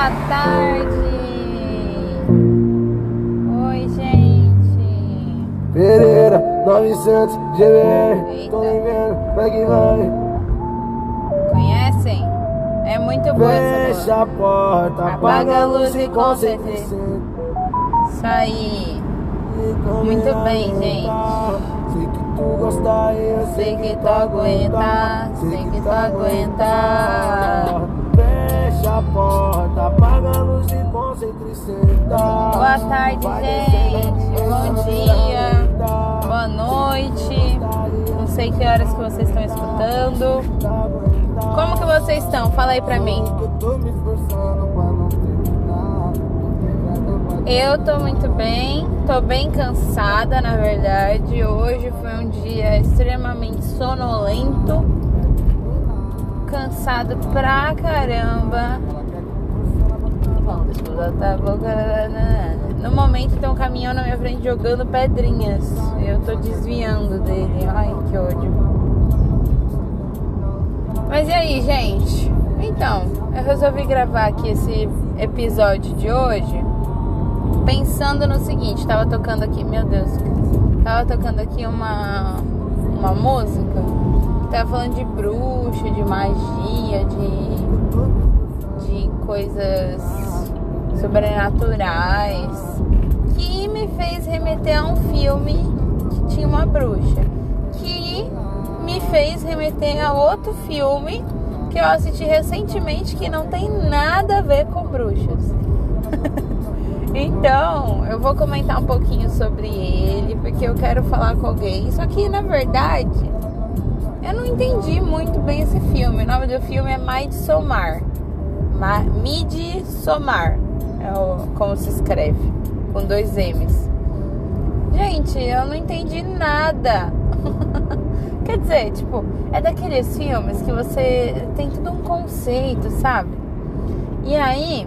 Boa tarde. Oi, gente. Pereira, 900, GBR, Eita. tô vendo, vai que vai. Conhecem? É muito boa essa Fecha a porta, Apaga a luz e concentre. Isso aí. Muito bem, gente. Sei que tu gosta, eu Sei que tu aguenta, sei que tu aguenta. A porta, apaga a luz e concentre e senta. Boa tarde, gente. Bom dia. Boa noite. Não sei que horas que vocês estão escutando. Como que vocês estão? Fala aí pra mim. Eu tô muito bem, tô bem cansada na verdade. Hoje foi um dia extremamente sonolento, pra caramba. No momento tem um caminhão na minha frente jogando pedrinhas. Eu tô desviando dele. Ai, que ódio. Mas e aí, gente? Então, eu resolvi gravar aqui esse episódio de hoje pensando no seguinte, tava tocando aqui, meu Deus, tava tocando aqui uma, uma música, tava falando de bruxa, de magia, de, de coisas sobrenaturais, que me fez remeter a um filme que tinha uma bruxa, que me fez remeter a outro filme que eu assisti recentemente que não tem nada a ver com bruxas. Então, eu vou comentar um pouquinho sobre ele, porque eu quero falar com alguém. Só que, na verdade, eu não entendi muito bem esse filme. O nome do filme é Midsommar. Ma Midsommar, é o, como se escreve, com dois M's. Gente, eu não entendi nada. Quer dizer, tipo, é daqueles filmes que você tem todo um conceito, sabe? E aí,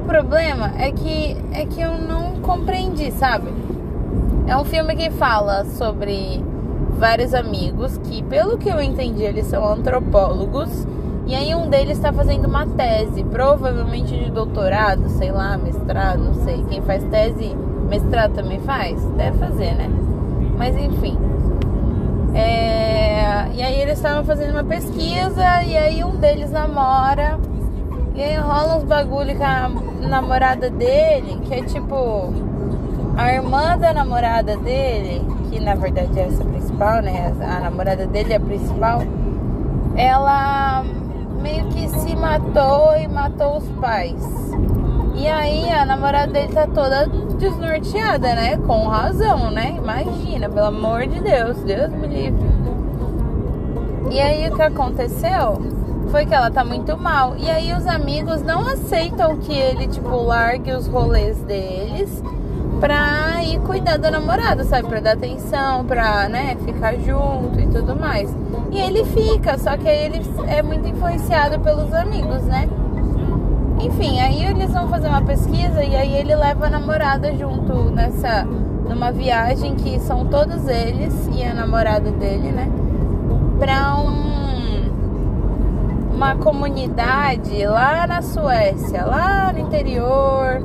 o problema é que é que eu não compreendi, sabe? É um filme que fala sobre vários amigos que, pelo que eu entendi, eles são antropólogos. E aí um deles está fazendo uma tese, provavelmente de doutorado, sei lá, mestrado, não sei. Quem faz tese, mestrado também faz? Deve fazer, né? Mas enfim. É, E aí eles estavam fazendo uma pesquisa e aí um deles namora. E aí rola uns bagulho com a namorada dele, que é tipo a irmã da namorada dele, que na verdade é essa né? A namorada dele é a principal. Ela meio que se matou e matou os pais. E aí a namorada dele tá toda desnorteada, né? Com razão, né? Imagina, pelo amor de Deus, Deus me livre. E aí o que aconteceu foi que ela tá muito mal. E aí os amigos não aceitam que ele, tipo, largue os rolês deles pra ir cuidar da namorada, sabe? Pra dar atenção, pra, né, ficar junto e tudo mais. E ele fica, só que aí ele é muito influenciado pelos amigos, né? Enfim, aí eles vão fazer uma pesquisa e aí ele leva a namorada junto nessa numa viagem que são todos eles e a namorada dele, né? Pra um uma comunidade lá na Suécia, lá no interior,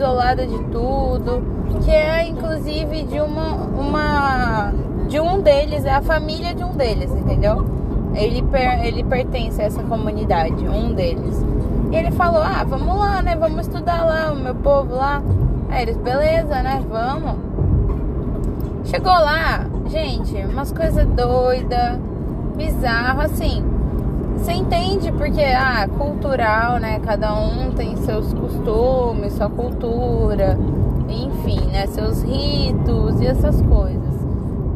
isolada de tudo, que é inclusive de uma uma de um deles, é a família de um deles, entendeu? Ele per, ele pertence a essa comunidade, um deles. E ele falou: "Ah, vamos lá, né? Vamos estudar lá, o meu povo lá". Aí eles: "Beleza, né? Vamos". Chegou lá, gente, umas coisas doidas, bizarro assim. Você entende porque, ah, cultural, né? Cada um tem seus costumes, sua cultura, enfim, né? Seus ritos e essas coisas.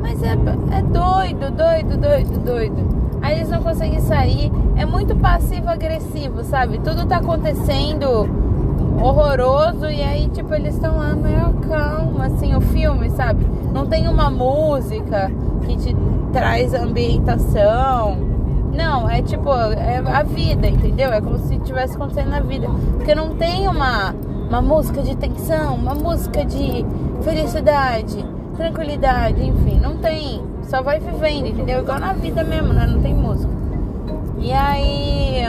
Mas é, é doido, doido, doido, doido. Aí eles não conseguem sair. É muito passivo-agressivo, sabe? Tudo tá acontecendo horroroso e aí, tipo, eles estão lá meio calma, assim, o filme, sabe? Não tem uma música que te traz ambientação. Não, é tipo, é a vida, entendeu? É como se tivesse acontecendo na vida. Porque não tem uma, uma música de tensão, uma música de felicidade, tranquilidade, enfim, não tem. Só vai vivendo, entendeu? Igual na vida mesmo, né? Não tem música. E aí,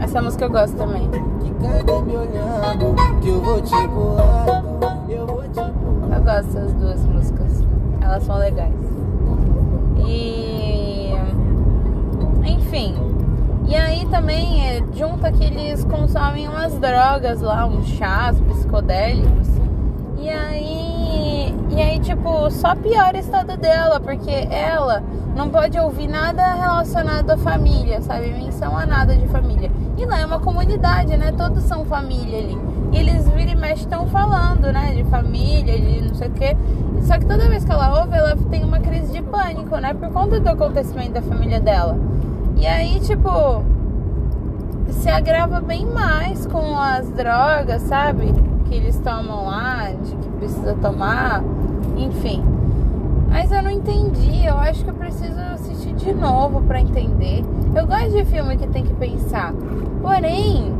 Essa música eu gosto também. Que cadê me olhando? Que eu vou te pulando. Eu vou te pulando. Eu gosto dessas duas músicas. Elas são legais. E. Enfim. E aí também é, junta que eles consomem umas drogas lá, uns chás psicodélicos. E aí. E aí, tipo, só piora o estado dela, porque ela não pode ouvir nada relacionado à família, sabe? Menção a nada de família. E lá é uma comunidade, né? Todos são família ali. E eles vira e mexe estão falando, né? De família, de não sei o quê. Só que toda vez que ela ouve, ela tem uma crise de pânico, né? Por conta do acontecimento da família dela. E aí, tipo, se agrava bem mais com as drogas, sabe? Que eles tomam lá, de que precisa tomar, enfim. Mas eu não entendi, eu acho que eu preciso assistir de novo para entender. Eu gosto de filme que tem que pensar. Porém,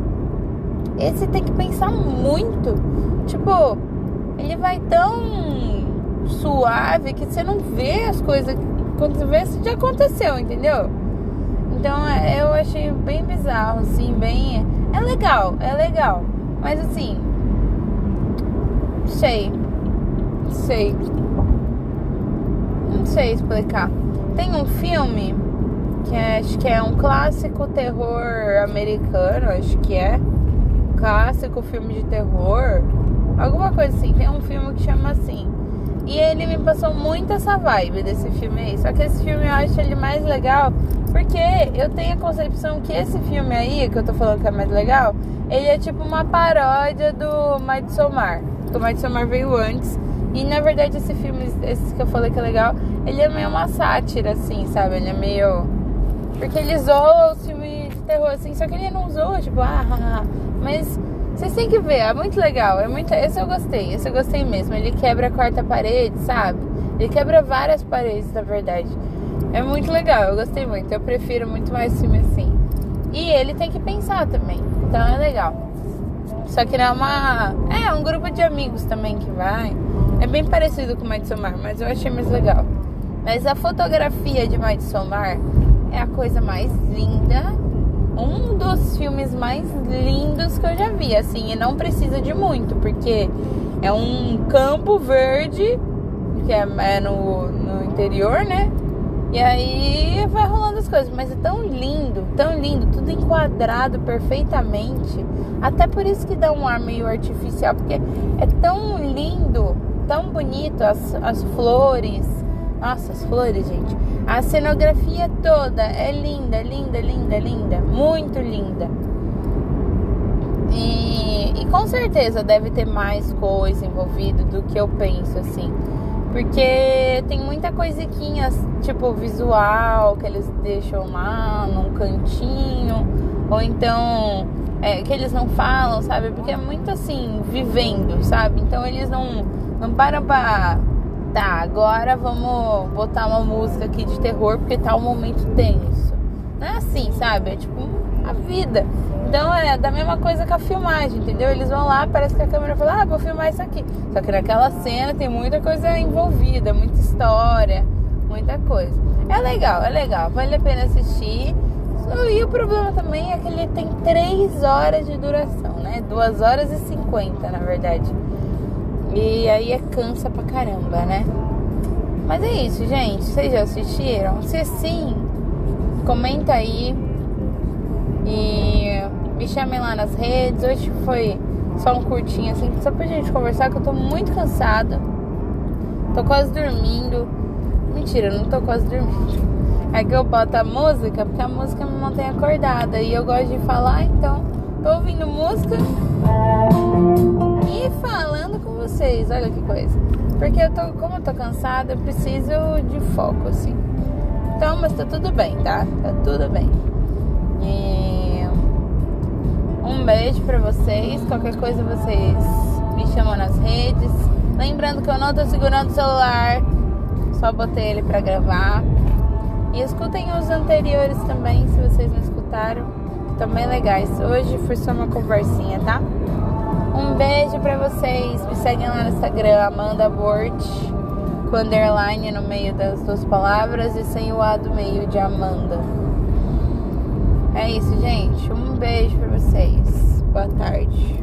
esse tem que pensar muito. Tipo, ele vai tão suave que você não vê as coisas. Quando você vê, isso já aconteceu, entendeu? Então é, eu achei bem bizarro, assim, bem. É legal, é legal. Mas assim. Sei. Sei. Não sei explicar. Tem um filme que é, acho que é um clássico terror americano, acho que é. Clássico filme de terror. Alguma coisa assim. Tem um filme que chama assim. E ele me passou muito essa vibe desse filme aí. Só que esse filme eu acho ele mais legal porque eu tenho a concepção que esse filme aí, que eu tô falando que é mais legal, ele é tipo uma paródia do Midsommar. O Midsommar veio antes. E na verdade esse filme, esse que eu falei que é legal, ele é meio uma sátira, assim, sabe? Ele é meio. Porque ele zoa os filmes de terror, assim, só que ele não zoa, tipo, ah, ah, ah. mas vocês têm que ver, é muito legal. É muito... Esse eu gostei, esse eu gostei mesmo. Ele quebra a quarta parede, sabe? Ele quebra várias paredes, na verdade. É muito legal, eu gostei muito. Eu prefiro muito mais filme assim. E ele tem que pensar também, então é legal. Só que não é uma. É, um grupo de amigos também que vai. É bem parecido com Midsommar, mas eu achei mais legal. Mas a fotografia de Midsommar é a coisa mais linda. Um dos filmes mais lindos que eu já vi, assim, e não precisa de muito, porque é um campo verde, que é, é no, no interior, né? E aí vai rolando as coisas, mas é tão lindo, tão lindo, tudo enquadrado perfeitamente. Até por isso que dá um ar meio artificial, porque é tão lindo, tão bonito as, as flores. Nossa, as flores, gente. A cenografia toda é linda, linda, linda, linda. Muito linda. E, e com certeza deve ter mais coisa envolvida do que eu penso, assim. Porque tem muita coisiquinha, tipo visual, que eles deixam lá num cantinho, ou então é, que eles não falam, sabe? Porque é muito assim, vivendo, sabe? Então eles não, não param pra. Tá, agora vamos botar uma música aqui de terror porque tá um momento tenso. Não é assim, sabe? É tipo a vida. Então é da mesma coisa com a filmagem, entendeu? Eles vão lá, parece que a câmera fala, ah, vou filmar isso aqui. Só que naquela cena tem muita coisa envolvida, muita história, muita coisa. É legal, é legal, vale a pena assistir. E o problema também é que ele tem 3 horas de duração, né? 2 horas e 50, na verdade. E aí é cansa pra caramba, né? Mas é isso, gente. Vocês já assistiram? Se sim, comenta aí. E me chamem lá nas redes. Hoje foi só um curtinho assim, só pra gente conversar, que eu tô muito cansada. Tô quase dormindo. Mentira, não tô quase dormindo. É que eu boto a música, porque a música me mantém acordada. E eu gosto de falar, então tô ouvindo música e falando com vocês. Olha que coisa. Porque eu tô, como eu tô cansada, eu preciso de foco, assim. Então, mas tá tudo bem, tá? Tá tudo bem. E um beijo pra vocês. Qualquer coisa vocês me chamam nas redes. Lembrando que eu não tô segurando o celular, só botei ele pra gravar. E escutem os anteriores também, se vocês não escutaram. Também legais. Hoje foi só uma conversinha, tá? Um beijo pra vocês. Me seguem lá no Instagram, Amanda Bort, com underline no meio das duas palavras e sem o A do meio de Amanda. É isso, gente. Um Boa tarde.